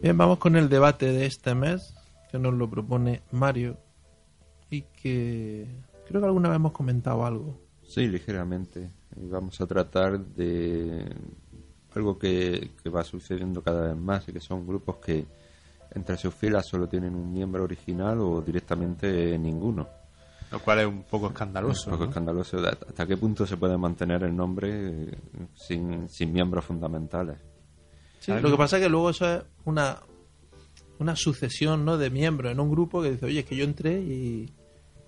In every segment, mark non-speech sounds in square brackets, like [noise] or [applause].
Bien, vamos con el debate de este mes, que nos lo propone Mario, y que creo que alguna vez hemos comentado algo. Sí, ligeramente. Vamos a tratar de algo que, que va sucediendo cada vez más y que son grupos que entre sus filas solo tienen un miembro original o directamente ninguno. Lo cual es un poco escandaloso. Un poco ¿no? escandaloso. ¿Hasta qué punto se puede mantener el nombre eh, sin, sin miembros fundamentales? Sí, lo que pasa es que luego eso es una, una sucesión ¿no? de miembros en un grupo que dice, oye, es que yo entré y,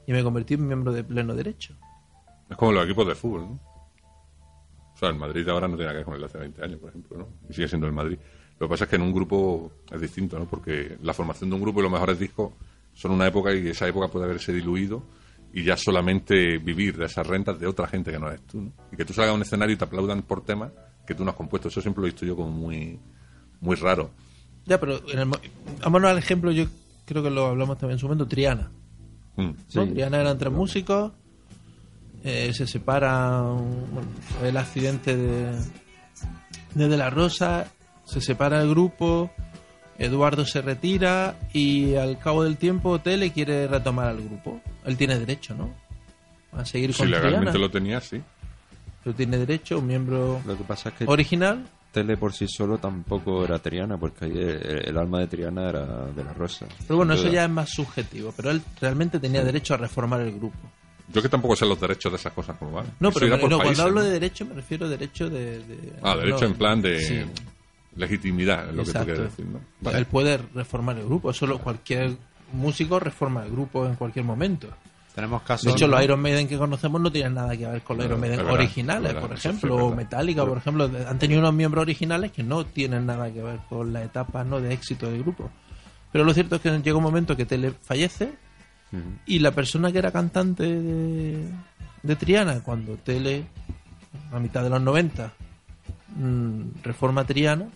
y me convertí en miembro de pleno derecho. Es como los equipos de fútbol, ¿no? O sea, el Madrid ahora no tiene nada que ver con el de hace 20 años, por ejemplo, ¿no? Y sigue siendo el Madrid. Lo que pasa es que en un grupo es distinto, ¿no? Porque la formación de un grupo y los mejores discos son una época y esa época puede haberse diluido y ya solamente vivir de esas rentas de otra gente que no eres tú, ¿no? Y que tú salgas a un escenario y te aplaudan por temas que tú no has compuesto. Eso siempre lo he visto yo como muy, muy raro. Ya, pero en el, vámonos al ejemplo, yo creo que lo hablamos también en su momento, Triana. Mm. ¿no? Sí. Triana eran tres músicos, eh, se separan, bueno, el accidente de, de De La Rosa, se separa el grupo, Eduardo se retira y al cabo del tiempo Tele quiere retomar al grupo. Él tiene derecho, ¿no? A seguir Si con legalmente Triana. lo tenía, sí. Pero tiene derecho, un miembro Lo que pasa es que original. Tele por sí solo tampoco era Triana, porque ahí el, el alma de Triana era de la Rosa. Pero bueno, Sin eso duda. ya es más subjetivo. Pero él realmente tenía derecho a reformar el grupo. Yo que tampoco sé los derechos de esas cosas como van. No, Eso pero irá me- por no, países, cuando hablo ¿no? de derecho me refiero a derecho de... de- Ah, derecho no, en plan de sí, legitimidad, es lo que tú quieres decir, ¿no? Él puede reformar el grupo. Solo cualquier músico reforma el grupo en cualquier momento. Tenemos casos. De hecho, ¿no? los Iron Maiden que conocemos no tienen nada que ver con los No, Iron Maiden verdad, originales, verdad, por sí ejemplo, o. Metallica, por ejemplo. Han tenido unos miembros originales que no tienen nada que ver con la etapa ¿no? de éxito del grupo. Pero lo cierto es que llega un momento que Tele fallece y la persona que era cantante de, de Triana, cuando Tele, a mitad de los 90, mm, reforma Triana,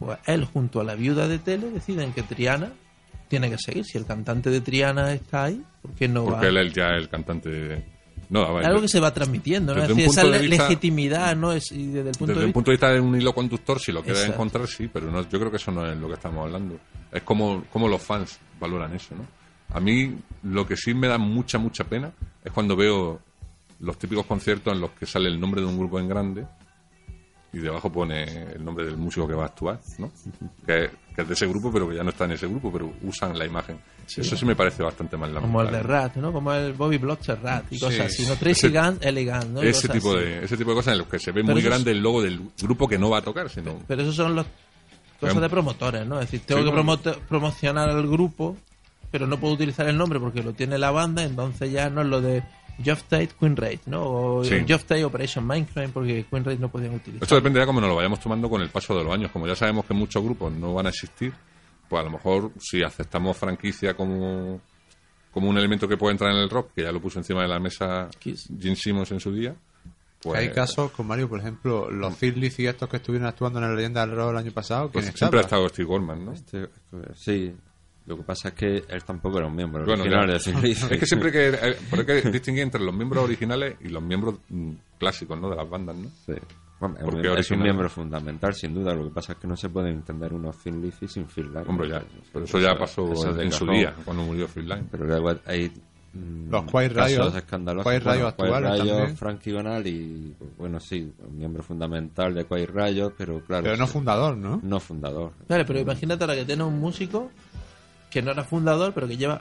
pues él junto a la viuda de Tele deciden que Triana tiene que seguir. Si el cantante de Triana está ahí, ¿por qué no Porque va? él es ya el cantante de... No, a ver, Algo que se va transmitiendo, ¿no? Es decir, esa de vista- legitimidad, ¿no? Es, y desde el punto Desde de el vista... punto de vista de un hilo conductor, si lo quieres encontrar, sí, pero no, yo creo que eso no es lo que estamos hablando. Es como, como los fans valoran eso, ¿no? A mí lo que sí me da mucha, mucha pena es cuando veo los típicos conciertos en los que sale el nombre de un grupo en grande y debajo pone el nombre del músico que va a actuar, ¿no? Que, que es de ese grupo, pero que ya no está en ese grupo, pero usan la imagen. Eso sí me parece bastante mal. Como el de. Rat, ¿no? Como el Bobby Blocher Rat y cosas así, ¿no? Tracy Gunn, Elegant, ¿no? Y ese tipo así. de ese tipo de cosas en los que se ve Pero muy es- grande el logo del grupo que no va a tocar sino Pero eso son las cosas de promotores, ¿no? Es decir, tengo Sí, que promote- promocionar al grupo, pero no puedo utilizar el nombre porque lo tiene la banda, entonces ya no es lo de Jeff Tate, Queen Raid, ¿no? O Sí. Operation Mindcrime, porque Queen Raid no podían utilizar. Esto depende de cómo nos lo vayamos tomando con el paso de los años. Como ya sabemos que muchos grupos no van a existir, pues a lo mejor si aceptamos franquicia como, como un elemento que puede entrar en el rock, que ya lo puso encima de la mesa Kiss. Gene Simmons en su día, pues, Hay casos con Mario, por ejemplo, los Phillies y estos que estuvieron actuando en la leyenda del rock el año pasado. pues ¿quién siempre ha estado Steve Gorman, ¿no? Este, sí, Lo que pasa es que él tampoco era un miembro Bueno, original ya. de Thin Lizzy. [laughs] es que siempre que, eh, hay que distinguir entre los miembros originales y los miembros mm, clásicos, ¿no? De las bandas, ¿no? Sí. Bueno, es ¿Por un- es miembro fundamental, sin duda. Lo que pasa es que no se puede entender unos Thin Lizzy sin Phil Lynott. Hombre, ya. Pero eso ya pasó eso en su día, cuando murió Phil Lynott. Pero luego hay mm, Los Quiet Riot, escandalosos. Quiet Riot Bueno, actuales Quiet Riot, también. Frankie Banal y, pues, bueno, sí, un miembro fundamental de Quiet Riot, pero claro. Pero no sí, fundador, ¿no? no fundador. Vale, pero imagínate ahora que tienes un músico que no era fundador, pero que lleva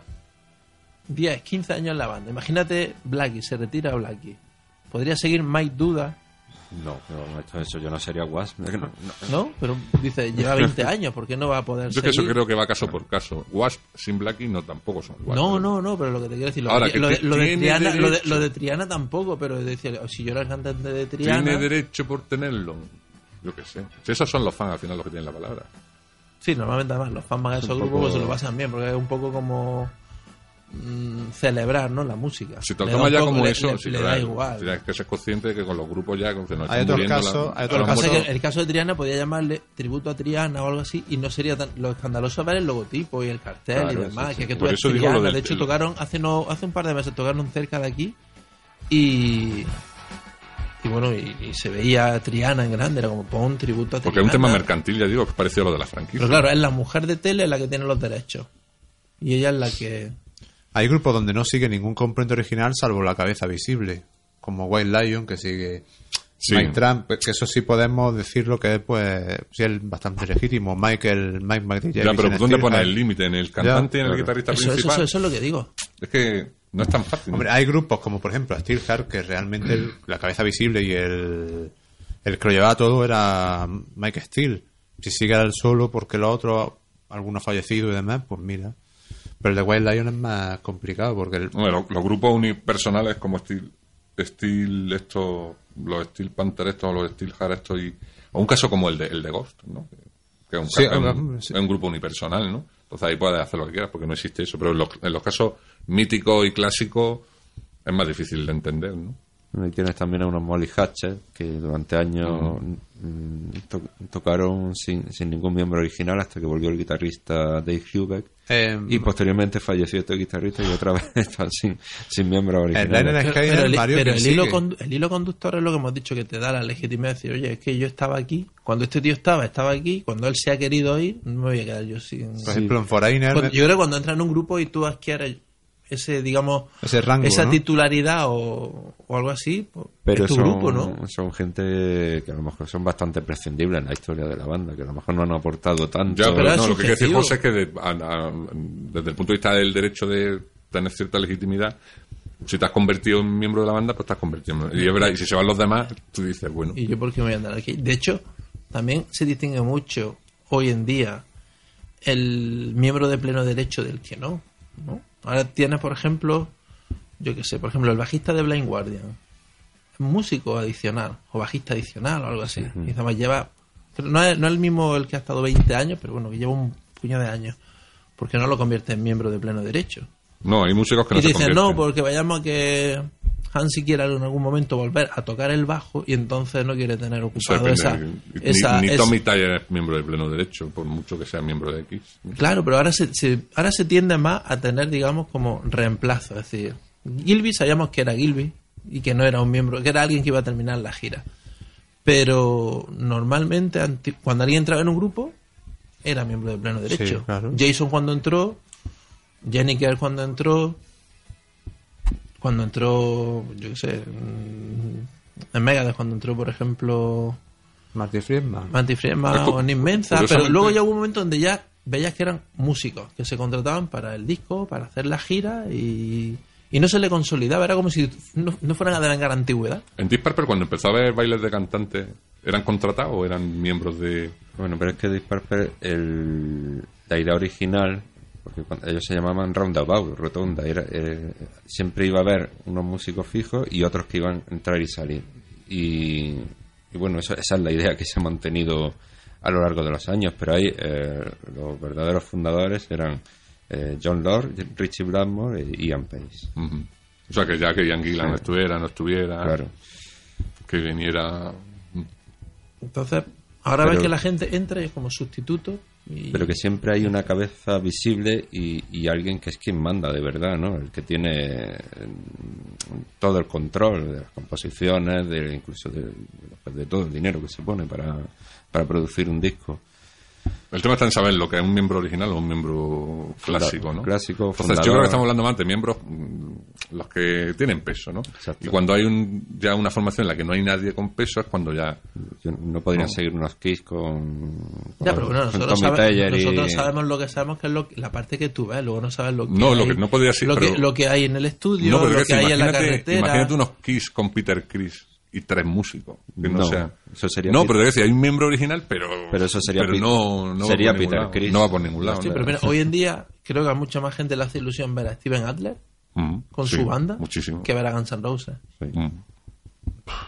10, 15 años en la banda. Imagínate Blackie, se retira Blackie. Podría seguir Mike Duda, No, pero eso yo no sería Wasp. [laughs] No, no. ¿no? Pero dice, lleva 20 [laughs] años, ¿por qué no va a poder Yo es que eso creo que va caso por caso. Wasp sin Blackie no tampoco son Wasp. No, no, no, pero lo que te quiero decir, lo, Ahora, de, que lo de- lo Triana, lo, de, derecho. lo de Triana tampoco, pero decir, si yo era el cantante de Triana, Tiene derecho por tenerlo. Yo qué sé. Si esos son los fans al final los que tienen la palabra. Sí, normalmente además los fans van a esos grupos poco- se lo pasan bien, porque es un poco como mm, celebrar, ¿no? La música. Si te lo tomas ya como le- eso, le- si le da da- igual. Tienes que ser consciente de que con los grupos ya, con que nos Hay otros casos- la- hay otros que pasa es muerto- que el caso de Triana podía llamarle tributo a Triana o algo así y no sería tan lo escandaloso ver el logotipo y el cartel Claro, y demás. sí, sí. Que, que tú eres Triana. del- de hecho, el- tocaron hace no hace un par de meses tocaron cerca de aquí y y bueno y, y se veía a Triana en grande era como pon tributo a Triana. Porque es un tema mercantil, ya digo, que pareció lo de la franquicia. Pero claro, es la mujer de tele la que tiene los derechos y ella es la que Hay grupos donde no sigue ningún componente original salvo la cabeza visible, como White Lion, que sigue Sí. Mike Trump, pues, que eso sí podemos decirlo que es, pues, sí es bastante legítimo. Michael, Mike McDill. Ya, pero ¿dónde pone el límite? ¿En el cantante y en el guitarrista eso, eso, principal? eso, eso es lo que digo. Es que no es tan fácil. Hombre, hay grupos como por ejemplo Steelheart que realmente el- la cabeza visible y el, el que lo llevaba todo era Mike Steele. Si sigue el solo porque los otros, algunos fallecidos y demás, pues mira. Pero el de White Lion es más complicado porque el, Hombre, los, los grupos unipersonales como Steel, Steel esto, los Steel Panther estos, los Steel Heart estos y o un caso como el de, el de Ghost, ¿no? Que es un, Sí, ca- es un- hombre, sí. es un grupo unipersonal, ¿no? Entonces ahí puedes hacer lo que quieras porque no existe eso. Pero en los, en los casos míticos y clásicos es más difícil de entender, ¿no? Bueno, Y tienes también a unos Molly Hatchet que durante años mm, to- tocaron sin, sin ningún miembro original hasta que volvió el guitarrista Dave Hubeck eh, y posteriormente falleció este guitarrista y otra [laughs] vez está sin, sin miembro el original. Pero, pero el, pero ¿quién el hilo, el conductor es lo que hemos dicho que te da la legitimidad de decir, oye, es que yo estaba aquí, cuando este tío estaba, estaba aquí, cuando él se ha querido ir, no me voy a quedar yo sin... Por ejemplo, en Foreigner, Cuando- yo creo que cuando entras en un grupo y tú adquieres ese, digamos, ese rango, esa ¿no? titularidad o, o algo así, pues, Pero es tu son, grupo, ¿no? son gente que a lo mejor son bastante prescindibles en la historia de la banda, que a lo mejor no han aportado tanto. Ya, pero, no, lo que quiere decir. José es que de- a- a- desde el punto de vista del derecho de tener cierta legitimidad, si te has convertido en miembro de la banda, pues te has convertido en... Y, es verdad, y si se van los demás, tú dices, bueno... Y yo, ¿por qué me voy a andar aquí? De hecho, también se distingue mucho hoy en día el miembro de pleno derecho del que no. ¿no? Ahora tienes, por ejemplo, yo qué sé, por ejemplo, el bajista de Blind Guardian. Es músico adicional, o bajista adicional, o algo así. Y además lleva. No es, no es el mismo el que ha estado 20 años, pero bueno, que lleva un puño de años. Porque no lo convierte en miembro de pleno derecho. No, hay músicos que no Y se dicen, convierten. no, porque vayamos a que Hansi quiera en algún momento volver a tocar el bajo y entonces no quiere tener ocupado esa... Ni- esa Tommy Tyler es miembro de pleno derecho, por mucho que sea miembro de X. Claro, pero ahora se, se- ahora se tiende más a tener, digamos, como reemplazo. Es decir, Gilby sabíamos que era Gilby y que no era un miembro, que era alguien que iba a terminar la gira. Pero normalmente, anti- cuando alguien entraba en un grupo, era miembro de pleno derecho. claro. Jason cuando entró, Jenny Kerr cuando entró, cuando entró, yo qué sé, mm, en Megadeth cuando entró, por ejemplo, Marty Friedman. Manti Friedman o Nick Menza, pero luego ya hubo un momento donde ya veías que eran músicos, que se contrataban para el disco, para hacer la gira y, y no se le consolidaba, era como si no, no fueran a devengar antigüedad. En Deep Purple, cuando empezó a haber bailes de cantantes, ¿eran contratados o eran miembros de...? Bueno, pero es que Deep Purple, el, la idea original, porque cuando ellos se llamaban Roundabout, Rotonda, era, eh, siempre iba a haber unos músicos fijos y otros que iban a entrar y salir. Y, y bueno, eso- esa es la idea que se ha mantenido a lo largo de los años, pero ahí eh, los verdaderos fundadores eran eh, John Lord, Richie Blackmore y Ian Pace. O sea, que ya que Ian Gillan Sí. estuviera, no estuviera, Claro. que viniera... Entonces, ahora Pero- ves que la gente entra y es como sustituto Pero que siempre hay una cabeza visible y, alguien que es quien manda de verdad, ¿no? El que tiene eh, todo el control de las composiciones, de, incluso de, de todo el dinero que se pone para, para producir un disco. El tema está en saber lo que es un miembro original o un miembro clásico, ¿no? Clásico, Entonces, fundador. yo creo que estamos hablando más de miembros mm, los que tienen peso, ¿no? Exacto. Y cuando hay un, ya una formación en la que no hay nadie con peso es cuando ya... Yo- No podrían No. seguir unos Kiss con, Ya, pero bueno, nosotros, sabe- y- nosotros sabemos lo que sabemos que es lo que- la parte que tú ves, luego no sabes lo que No, hay, lo que no podría ser, lo, que, pero- lo que hay en el estudio, No, lo que hay en la carretera. imagínate unos Kiss con Peter Chris y tres músicos. Que no, No, sea... eso sería No, Peter- pero decir, hay un miembro original, pero... Pero eso sería pero no, no va sería por Peter. Chris. No va por ningún lado. Sí, ¿no? pero mira, hoy en día creo que a mucha más gente le hace ilusión ver a Steven Adler Mm, con sí, su banda Muchísimo. que ver a Guns N' Roses. Mm.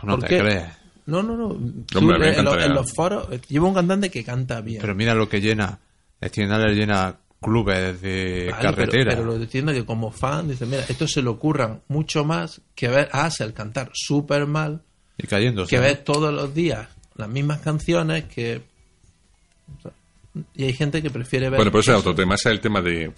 No ¿Por te qué? crees. No, no, no. Hombre, eh, en, los, encantaría. en los foros eh, lleva un cantante que canta bien. Pero mira lo que llena. Steven Adler llena clubes de Vale, carretera. Pero, pero lo entiendo que como fan, dice, mira, esto se le ocurran mucho más que ver a Axel cantar súper mal, y cayéndose. que ver todos los días las mismas canciones que... o sea, y hay gente que prefiere ver... Bueno, pero ese es otro tema. Ese es el tema de...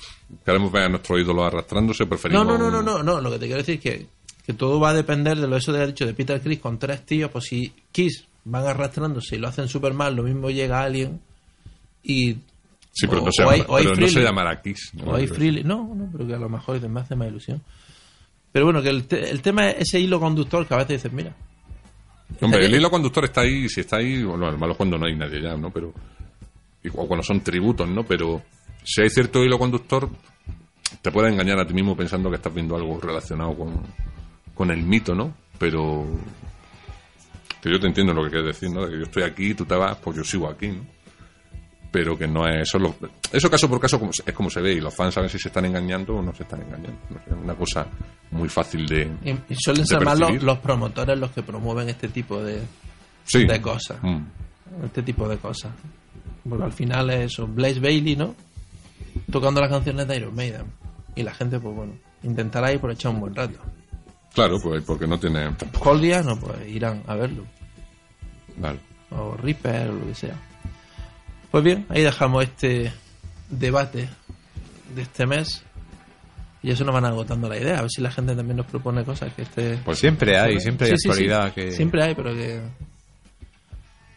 Queremos ver a nuestro ídolo arrastrándose, preferimos... no, no, no, no, no, lo que te quiero decir es que, que todo va a depender de lo eso de dicho de Peter Chris con tres tíos, pues si Kiss van arrastrándose y lo hacen súper mal, lo mismo llega alguien y... Sí, pero o- no se, llama- hay pero no se llamará Kiss. ¿no? O hay freely. No, no, pero que a lo mejor me hace más ilusión. Pero bueno, que el, te- el tema es ese hilo conductor que a veces dices, mira. Hombre, el hilo conductor está ahí, y si está ahí, bueno, lo malo es cuando no hay nadie ya, ¿no? Pero, y- o cuando son tributos, ¿no? Pero si hay cierto hilo conductor, te puede engañar a ti mismo pensando que estás viendo algo relacionado con, con el mito, ¿no? Pero que yo te entiendo lo que quieres decir, ¿no? De que yo estoy aquí, tú te vas, pues yo sigo aquí, ¿no? Pero que no es solo... Eso caso por caso es como se ve y los fans saben si se están engañando o no se están engañando. Es una cosa muy fácil de... Y, suelen de ser más los, los promotores los que promueven este tipo de, Sí. de cosas. Mm. Este tipo de cosas. Porque al final es eso. Blaze Bailey, ¿no? Tocando las canciones de Iron Maiden. Y la gente, pues bueno, intentará ir por echar un buen rato. Claro, pues porque no tiene... Coldia, no, pues irán a verlo. Vale. o Reaper o lo que sea. Pues bien, ahí dejamos este debate de este mes y eso nos van agotando la idea. A ver si la gente también nos propone cosas que esté. Pues siempre hay, siempre hay Sí, sí, sí. actualidad que... Siempre hay, pero que.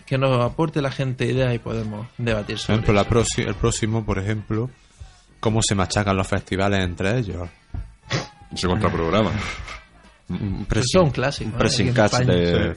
Que nos aporte la gente ideas y podemos debatir Por sobre ejemplo, la eso. el próximo, por ejemplo, cómo se machacan los festivales entre ellos. Ese contraprograma. un pressing, es un clásico. un pressing catch España. del